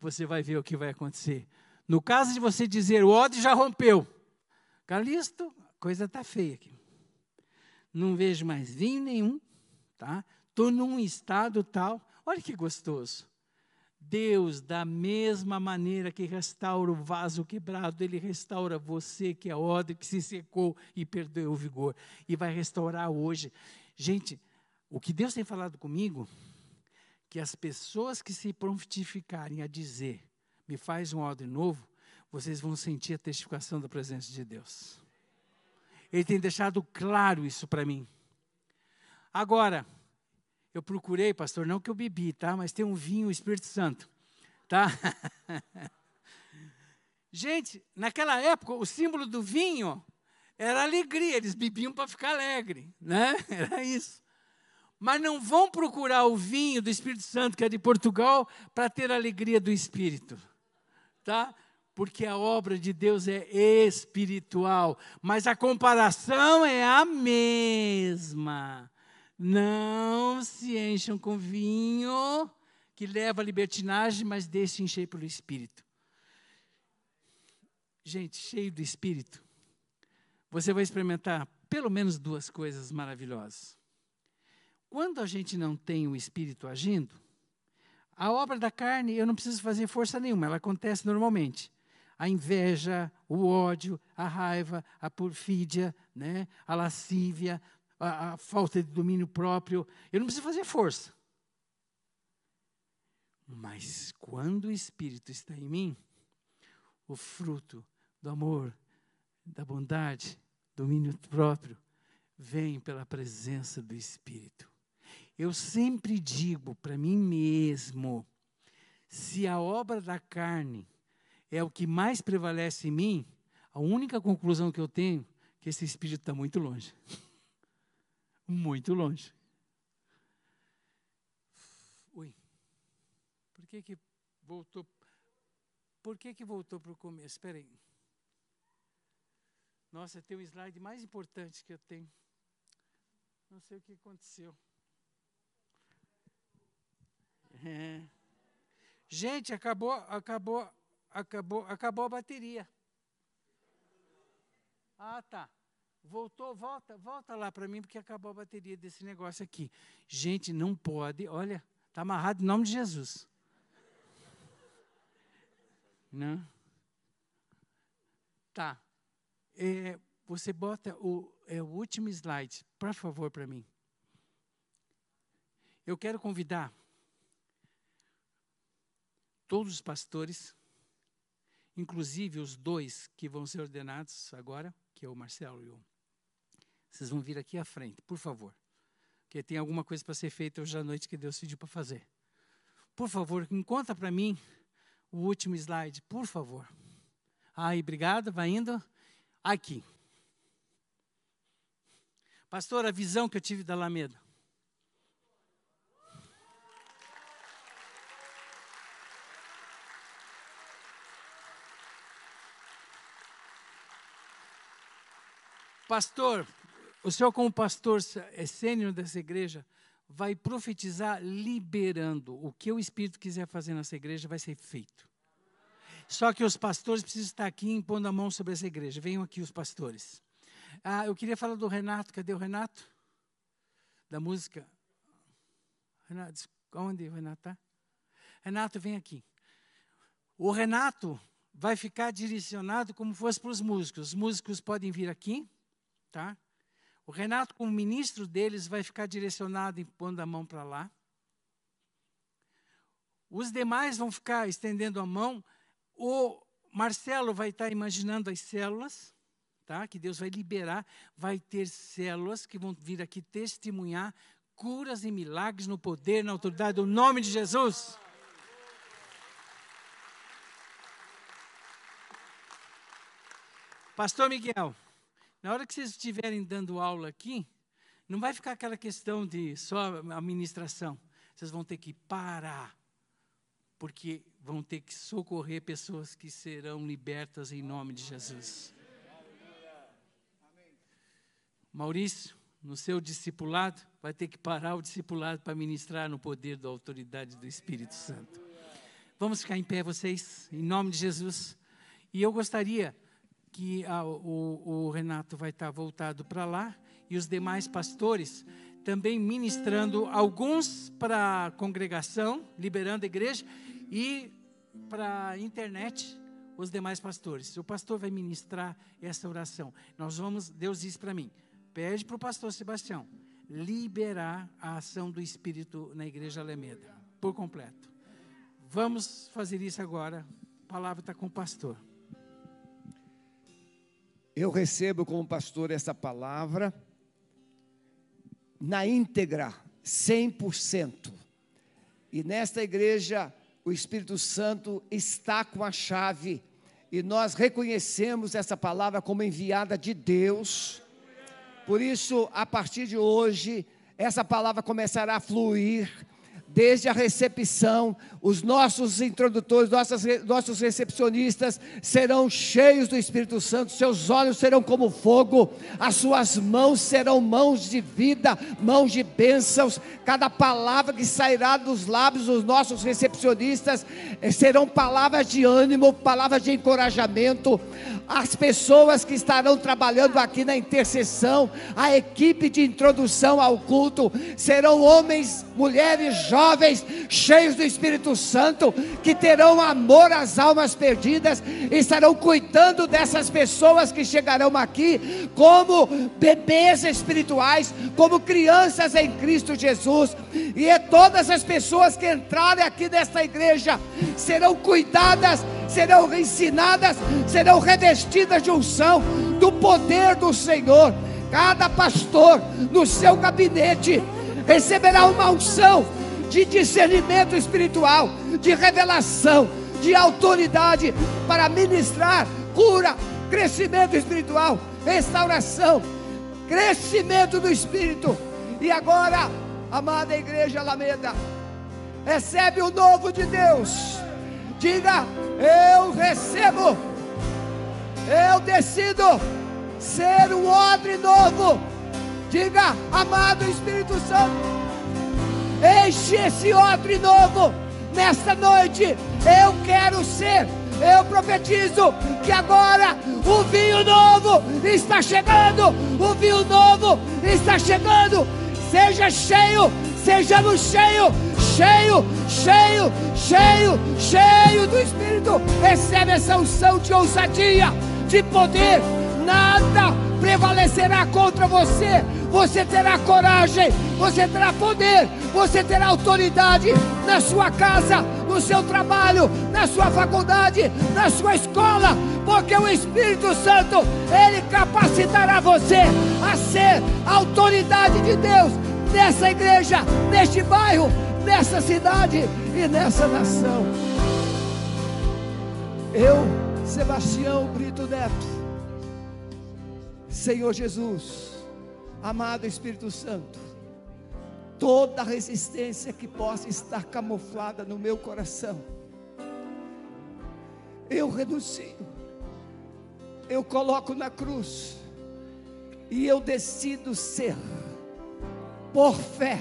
Você vai ver o que vai acontecer. No caso de você dizer, o odre já rompeu. Calisto, coisa está feia aqui. Não vejo mais vinho nenhum, tá? Estou num estado tal. Olha que gostoso. Deus, da mesma maneira que restaura o vaso quebrado, Ele restaura você, que é odre, que se secou e perdeu o vigor. E vai restaurar hoje. Gente, o que Deus tem falado comigo, que as pessoas que se prontificarem a dizer, me faz um odre novo, vocês vão sentir a testificação da presença de Deus. Ele tem deixado claro isso para mim. Agora, eu procurei, pastor, não que eu bebi, tá? Mas tem um vinho, Espírito Santo, tá? <laughs> Gente, naquela época, o símbolo do vinho era alegria, eles bebiam para ficar alegre, né? <laughs> Era isso. Mas não vão procurar o vinho do Espírito Santo, que é de Portugal, para ter a alegria do Espírito, tá? Porque a obra de Deus é espiritual, mas a comparação é a mesma. Não se encham com vinho que leva à libertinagem, mas deixe encher pelo Espírito. Gente, cheio do Espírito, você vai experimentar pelo menos duas coisas maravilhosas. Quando a gente não tem o Espírito agindo, a obra da carne, eu não preciso fazer força nenhuma, ela acontece normalmente. A inveja, o ódio, a raiva, a perfídia, né, a lascívia, a, a falta de domínio próprio. Eu não preciso fazer força. Mas quando o Espírito está em mim, o fruto do amor, da bondade, domínio próprio, vem pela presença do Espírito. Eu sempre digo para mim mesmo: se a obra da carne é o que mais prevalece em mim, a única conclusão que eu tenho é que esse Espírito está muito longe <laughs> muito longe. Ui. Por que que voltou? Por que que voltou para o começo? Espera aí. Nossa, tem o slide mais importante que eu tenho. Não sei o que aconteceu. É. Gente, acabou, acabou, acabou, acabou a bateria. Ah, tá. Voltou, volta, volta lá para mim, porque acabou a bateria desse negócio aqui. Gente, não pode, olha, está amarrado em nome de Jesus. Não? Tá. É, você bota o, é, o último slide, por favor, para mim. Eu quero convidar todos os pastores, inclusive os dois que vão ser ordenados agora, que é o Marcelo e o vocês vão vir aqui à frente, por favor. Porque tem alguma coisa para ser feita hoje à noite que Deus pediu para fazer. Por favor, encontra para mim o último slide, por favor. Aí, obrigado, vai indo. Aqui. Pastor, a visão que eu tive da Alameda. Pastor, o senhor, como pastor é sênior dessa igreja, vai profetizar liberando. O que o Espírito quiser fazer nessa igreja vai ser feito. Só que os pastores precisam estar aqui impondo a mão sobre essa igreja. Venham aqui os pastores. Ah, eu queria falar do Renato. Cadê o Renato? Da música. Renato, onde o Renato está? Renato, vem aqui. O Renato vai ficar direcionado como fosse para os músicos. Os músicos podem vir aqui, tá? O Renato, como ministro deles, vai ficar direcionado, pondo a mão para lá. Os demais vão ficar estendendo a mão. O Marcelo vai estar imaginando as células, tá? Que Deus vai liberar. Vai ter células que vão vir aqui testemunhar curas e milagres no poder, na autoridade do nome de Jesus. Pastor Miguel, na hora que vocês estiverem dando aula aqui, não vai ficar aquela questão de só administração. Vocês vão ter que parar, porque vão ter que socorrer pessoas que serão libertas em nome de Jesus. Maurício, no seu discipulado, vai ter que parar o discipulado para ministrar no poder da autoridade do Espírito Santo. Vamos ficar em pé, vocês, em nome de Jesus. E eu gostaria que ah, o, o, Renato vai estar voltado para lá e os demais pastores também ministrando alguns para a congregação, liberando a igreja e para a internet os demais pastores. O pastor vai ministrar essa oração. Nós vamos, Deus disse para mim, pede para o pastor Sebastião liberar a ação do Espírito na igreja Alameda, por completo. Vamos fazer isso agora. A palavra está com o pastor. Eu recebo como pastor essa palavra na íntegra, 100%. E nesta igreja, o Espírito Santo está com a chave, e nós reconhecemos essa palavra como enviada de Deus. Por isso, a partir de hoje, essa palavra começará a fluir desde a recepção, os nossos introdutores, nossas, nossos recepcionistas serão cheios do Espírito Santo, seus olhos serão como fogo, as suas mãos serão mãos de vida, mãos de bênçãos. Cada palavra que sairá dos lábios dos nossos recepcionistas eh, serão palavras de ânimo, palavras de encorajamento. As pessoas que estarão trabalhando aqui na intercessão, a equipe de introdução ao culto, serão homens, mulheres, jovens jovens cheios do Espírito Santo, que terão amor às almas perdidas, estarão cuidando dessas pessoas que chegarão aqui como bebês espirituais, como crianças em Cristo Jesus, e é todas as pessoas que entrarem aqui nesta igreja serão cuidadas, serão ensinadas, serão revestidas de unção do poder do Senhor. Cada pastor no seu gabinete receberá uma unção de discernimento espiritual, de revelação, de autoridade para ministrar cura, crescimento espiritual, restauração, crescimento do espírito. E agora, amada igreja Alameda, recebe o novo de Deus. Diga: Eu recebo, eu decido ser um odre novo. Diga, amado Espírito Santo. Enche esse odre novo nesta noite. Eu quero ser. Eu profetizo que agora o vinho novo está chegando. O vinho novo está chegando. Seja cheio, seja no cheio, cheio, cheio, cheio, cheio do Espírito. Recebe essa unção de ousadia, de poder. Nada prevalecerá contra você. Você terá coragem, você terá poder, você terá autoridade na sua casa, no seu trabalho, na sua faculdade, na sua escola, porque o Espírito Santo, ele capacitará você a ser a autoridade de Deus nessa igreja, neste bairro, nessa cidade e nessa nação. Eu, Sebastião Brito Neto, Senhor Jesus, amado Espírito Santo, toda resistência que possa estar camuflada no meu coração, eu renuncio, eu coloco na cruz, e eu decido ser, por fé,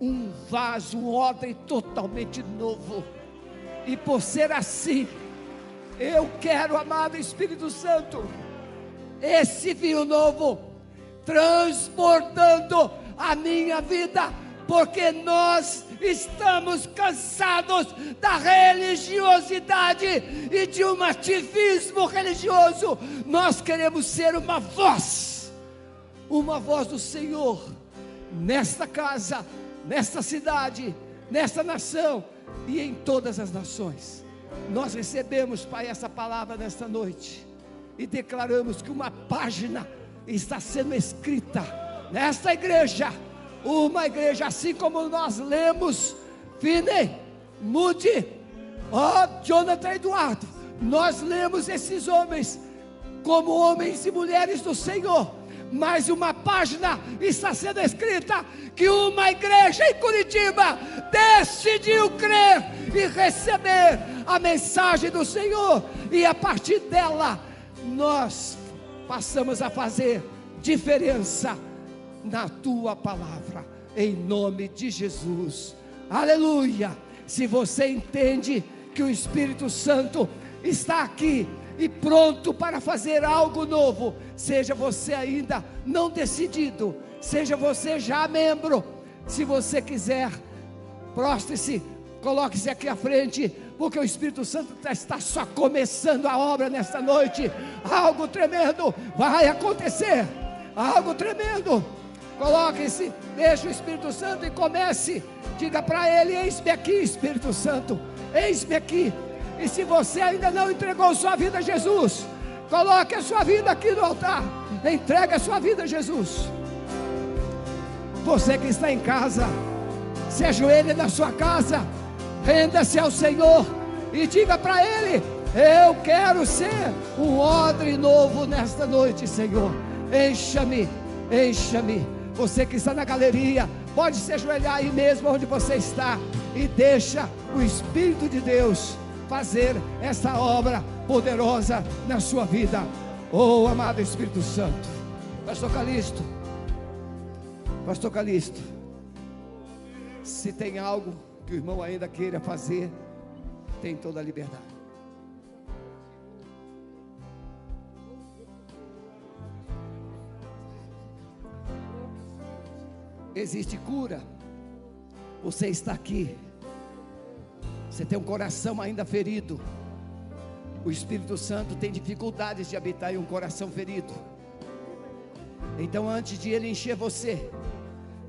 um vaso, um odre totalmente novo, e por ser assim, Eu quero, amado Espírito Santo, esse vinho novo transbordando a minha vida, porque nós estamos cansados da religiosidade e de um ativismo religioso. Nós queremos ser uma voz, uma voz do Senhor nesta casa, nesta cidade, nesta nação e em todas as nações. Nós recebemos, Pai, essa palavra nesta noite e declaramos que uma página está sendo escrita nesta igreja, uma igreja assim como nós lemos, Fine, Mude, ó oh, Jonathan Eduardo, nós lemos esses homens como homens e mulheres do Senhor, mas uma página está sendo escrita que uma igreja em Curitiba decidiu crer e receber a mensagem do Senhor, e a partir dela nós passamos a fazer diferença na tua palavra, em nome de Jesus. Aleluia! Se você entende que o Espírito Santo está aqui e pronto para fazer algo novo, seja você ainda não decidido, seja você já membro, se você quiser, prostre-se, coloque-se aqui à frente, porque o Espírito Santo está só começando a obra nesta noite. Algo tremendo vai acontecer, algo tremendo. Coloque-se, deixe o Espírito Santo e comece. Diga para ele: Eis-me aqui, Espírito Santo, eis-me aqui. E se você ainda não entregou sua vida a Jesus, coloque a sua vida aqui no altar. Entregue a sua vida a Jesus. Você que está em casa, se ajoelhe na sua casa, renda-se ao Senhor e diga para Ele: Eu quero ser um odre novo nesta noite, Senhor. Encha-me, encha-me. Você que está na galeria, pode se ajoelhar aí mesmo onde você está e deixa o Espírito de Deus fazer essa obra poderosa na sua vida. Oh, amado Espírito Santo. Pastor Calixto. Pastor Calixto, se tem algo que o irmão ainda queira fazer, tem toda a liberdade. Existe cura. Você está aqui. Você tem um coração ainda ferido. O Espírito Santo tem dificuldades de habitar em um coração ferido. Então, antes de ele encher você,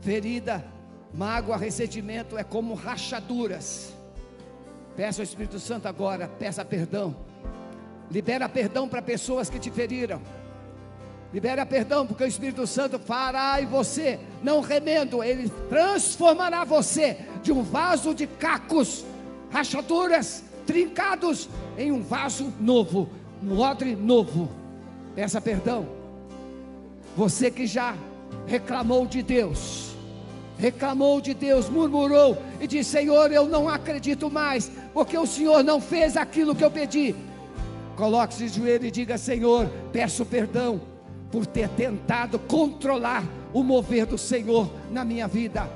Ferida, mágoa, ressentimento é como rachaduras. Peça ao Espírito Santo agora, peça perdão. Libera perdão para pessoas que te feriram. Libera perdão, porque o Espírito Santo fará em você, não remendo, ele transformará você de um vaso de cacos, rachaduras, trincados, em um vaso novo, um odre novo. Peça perdão. Você que já reclamou de Deus, reclamou de Deus, murmurou e disse: Senhor, eu não acredito mais, porque o Senhor não fez aquilo que eu pedi. Coloque-se de joelho e diga: Senhor, peço perdão por ter tentado controlar o mover do Senhor na minha vida.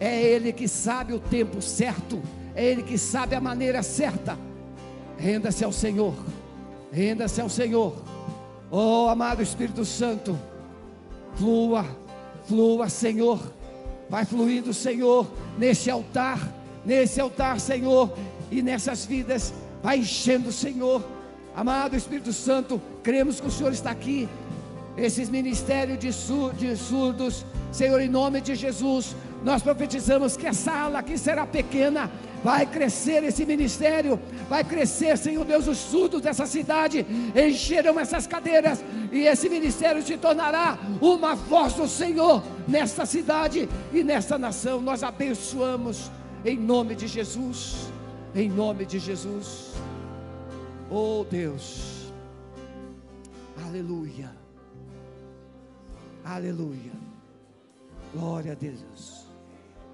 É Ele que sabe o tempo certo, é Ele que sabe a maneira certa. Renda-se ao Senhor, renda-se ao Senhor. Oh, amado Espírito Santo, flua, flua, Senhor Vai fluindo, Senhor, nesse altar, nesse altar, Senhor, e nessas vidas. Vai enchendo, Senhor. Amado Espírito Santo, cremos que o Senhor está aqui. Esses ministérios de, de surdos, Senhor, em nome de Jesus, nós profetizamos que essa ala aqui será pequena, vai crescer esse ministério, vai crescer, Senhor Deus, os surdos dessa cidade encherão essas cadeiras, e esse ministério se tornará uma voz do Senhor nesta cidade e nesta nação. Nós abençoamos em nome de Jesus, em nome de Jesus. Oh Deus, aleluia, aleluia, glória a Deus.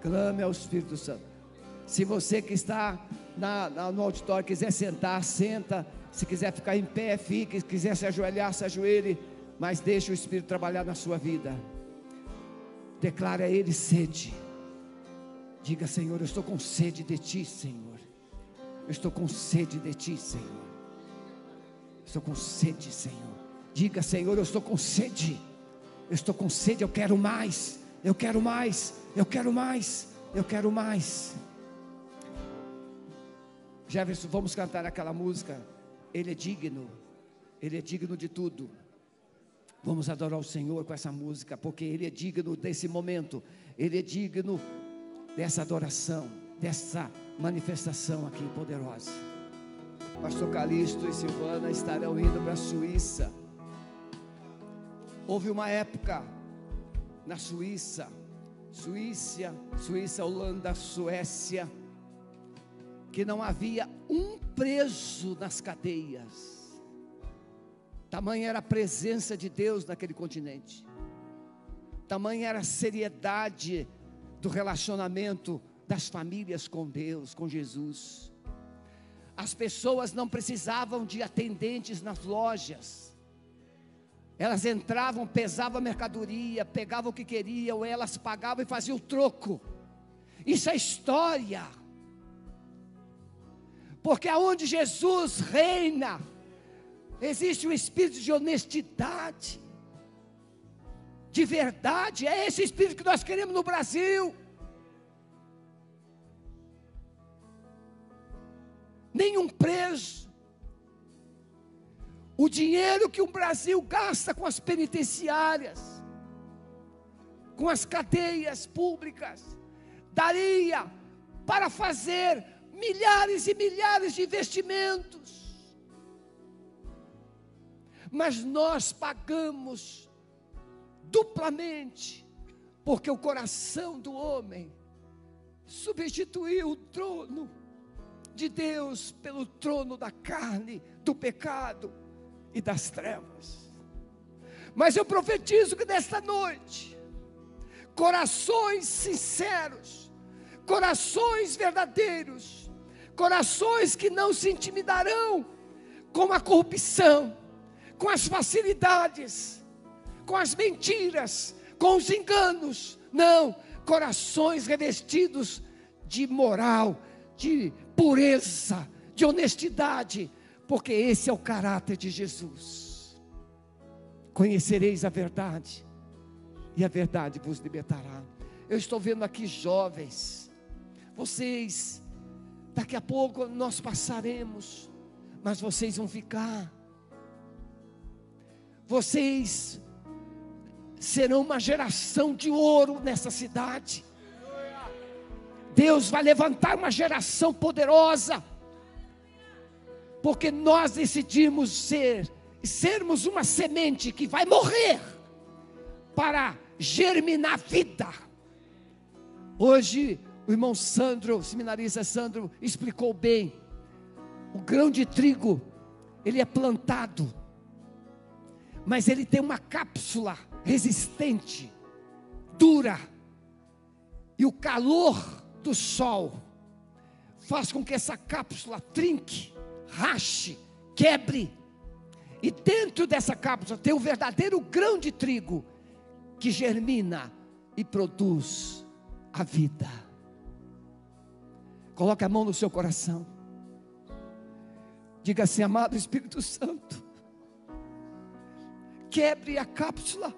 Clame ao Espírito Santo. Se você que está na, na, no auditório quiser sentar, senta. Se quiser ficar em pé, fique. Se quiser se ajoelhar, se ajoelhe. Mas deixe o Espírito trabalhar na sua vida. Declare a Ele sede. Diga, Senhor, eu estou com sede de Ti, Senhor. Eu estou com sede de Ti, Senhor. Estou com sede, Senhor. Diga, Senhor, eu estou com sede. Eu estou com sede, eu quero mais. Eu quero mais. Eu quero mais. Eu quero mais. Jefferson, vamos cantar aquela música. Ele é digno. Ele é digno de tudo. Vamos adorar o Senhor com essa música, porque Ele é digno desse momento. Ele é digno dessa adoração, dessa manifestação aqui poderosa. Pastor Calixto e Silvana estarão indo para a Suíça. Houve uma época na Suíça, Suíça, Suíça, Holanda, Suécia, que não havia um preso nas cadeias. Tamanha era a presença de Deus naquele continente. Tamanha era a seriedade do relacionamento das famílias com Deus, com Jesus. As pessoas não precisavam de atendentes nas lojas. Elas entravam, pesavam a mercadoria, pegavam o que queriam, elas pagavam e faziam o troco. Isso é história. Porque aonde Jesus reina, existe um espírito de honestidade, de verdade. É esse espírito que nós queremos no Brasil. Nenhum preso. O dinheiro que o Brasil gasta com as penitenciárias, com as cadeias públicas, daria para fazer milhares e milhares de investimentos. Mas nós pagamos duplamente, porque o coração do homem substituiu o trono de Deus pelo trono da carne, do pecado e das trevas. Mas eu profetizo que nesta noite, corações sinceros, corações verdadeiros, corações que não se intimidarão com a corrupção, com as facilidades, com as mentiras, com os enganos. Não, corações revestidos de moral, de pureza, de honestidade, porque esse é o caráter de Jesus. Conhecereis a verdade, e a verdade vos libertará. Eu estou vendo aqui jovens, vocês Daqui a pouco nós passaremos, mas vocês vão ficar. Vocês serão uma geração de ouro nessa cidade. Deus vai levantar uma geração poderosa, porque nós decidimos ser, sermos uma semente que vai morrer para germinar vida. Hoje o irmão Sandro, o seminarista Sandro, explicou bem. O grão de trigo, ele é plantado, mas ele tem uma cápsula resistente, dura, e o calor do sol faz com que essa cápsula trinque, rache, quebre, e dentro dessa cápsula tem o verdadeiro grão de trigo que germina e produz a vida. Coloque a mão no seu coração. Diga assim, amado Espírito Santo, quebre a cápsula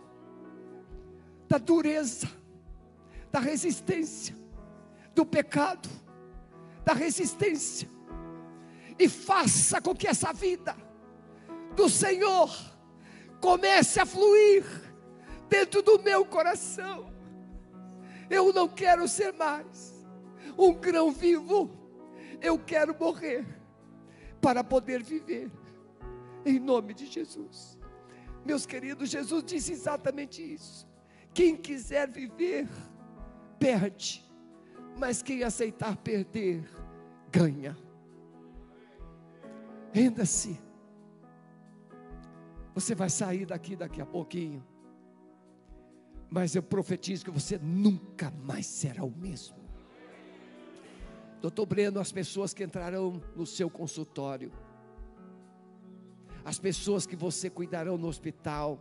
da dureza, da resistência, do pecado, da resistência, e faça com que essa vida do Senhor comece a fluir dentro do meu coração. Eu não quero ser mais um grão vivo. Eu quero morrer para poder viver, em nome de Jesus. Meus queridos, Jesus disse exatamente isso. Quem quiser viver, perde, mas quem aceitar perder, ganha. Renda-se. Você vai sair daqui daqui a pouquinho. Mas eu profetizo que você nunca mais será o mesmo. Doutor Breno, as pessoas que entrarão no seu consultório, as pessoas que você cuidarão no hospital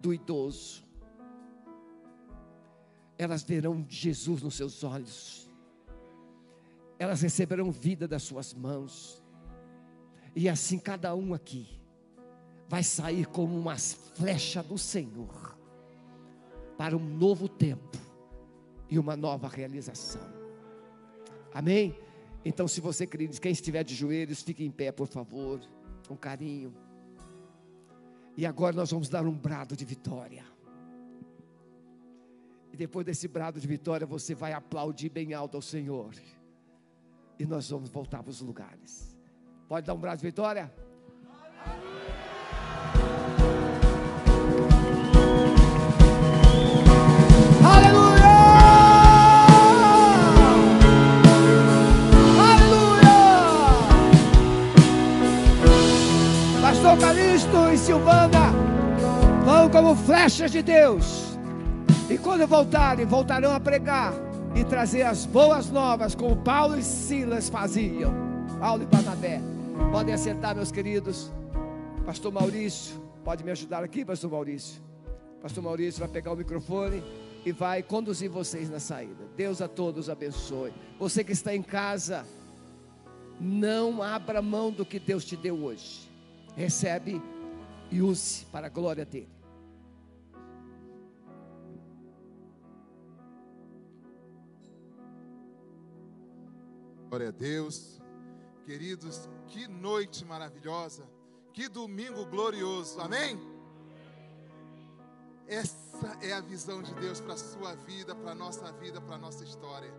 do idoso, elas verão Jesus nos seus olhos, elas receberão vida das suas mãos, e assim cada um aqui, vai sair como uma flecha do Senhor para um novo tempo e uma nova realização. Amém? Então, se você queridos, quem estiver de joelhos, fique em pé, por favor, com carinho. E agora nós vamos dar um brado de vitória. E depois desse brado de vitória, você vai aplaudir bem alto ao Senhor. E nós vamos voltar para os lugares. Pode dar um brado de vitória? Calixto e Silvana vão como flechas de Deus. E quando voltarem, voltarão a pregar e trazer as boas novas, como Paulo e Silas faziam. Paulo e Barnabé. Podem assentar, meus queridos. Pastor Maurício, pode me ajudar aqui, Pastor Maurício? Pastor Maurício vai pegar o microfone e vai conduzir vocês na saída. Deus a todos abençoe. Você que está em casa, não abra mão do que Deus te deu hoje. Recebe e use para a glória dele. Glória a Deus. Queridos, que noite maravilhosa. Que domingo glorioso. Amém? Essa é a visão de Deus para a sua vida, para a nossa vida, para a nossa história.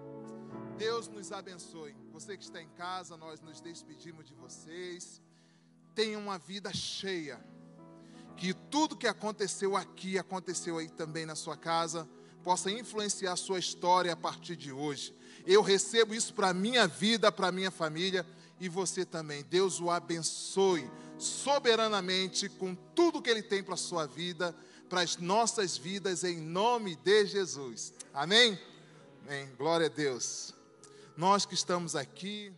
Deus nos abençoe. Você que está em casa, nós nos despedimos de vocês. Tenha uma vida cheia. Que tudo que aconteceu aqui, aconteceu aí também na sua casa, possa influenciar a sua história a partir de hoje. Eu recebo isso para a minha vida, para a minha família e você também. Deus o abençoe soberanamente com tudo que Ele tem para a sua vida, para as nossas vidas, em nome de Jesus. Amém? Amém. Glória a Deus. Nós que estamos aqui.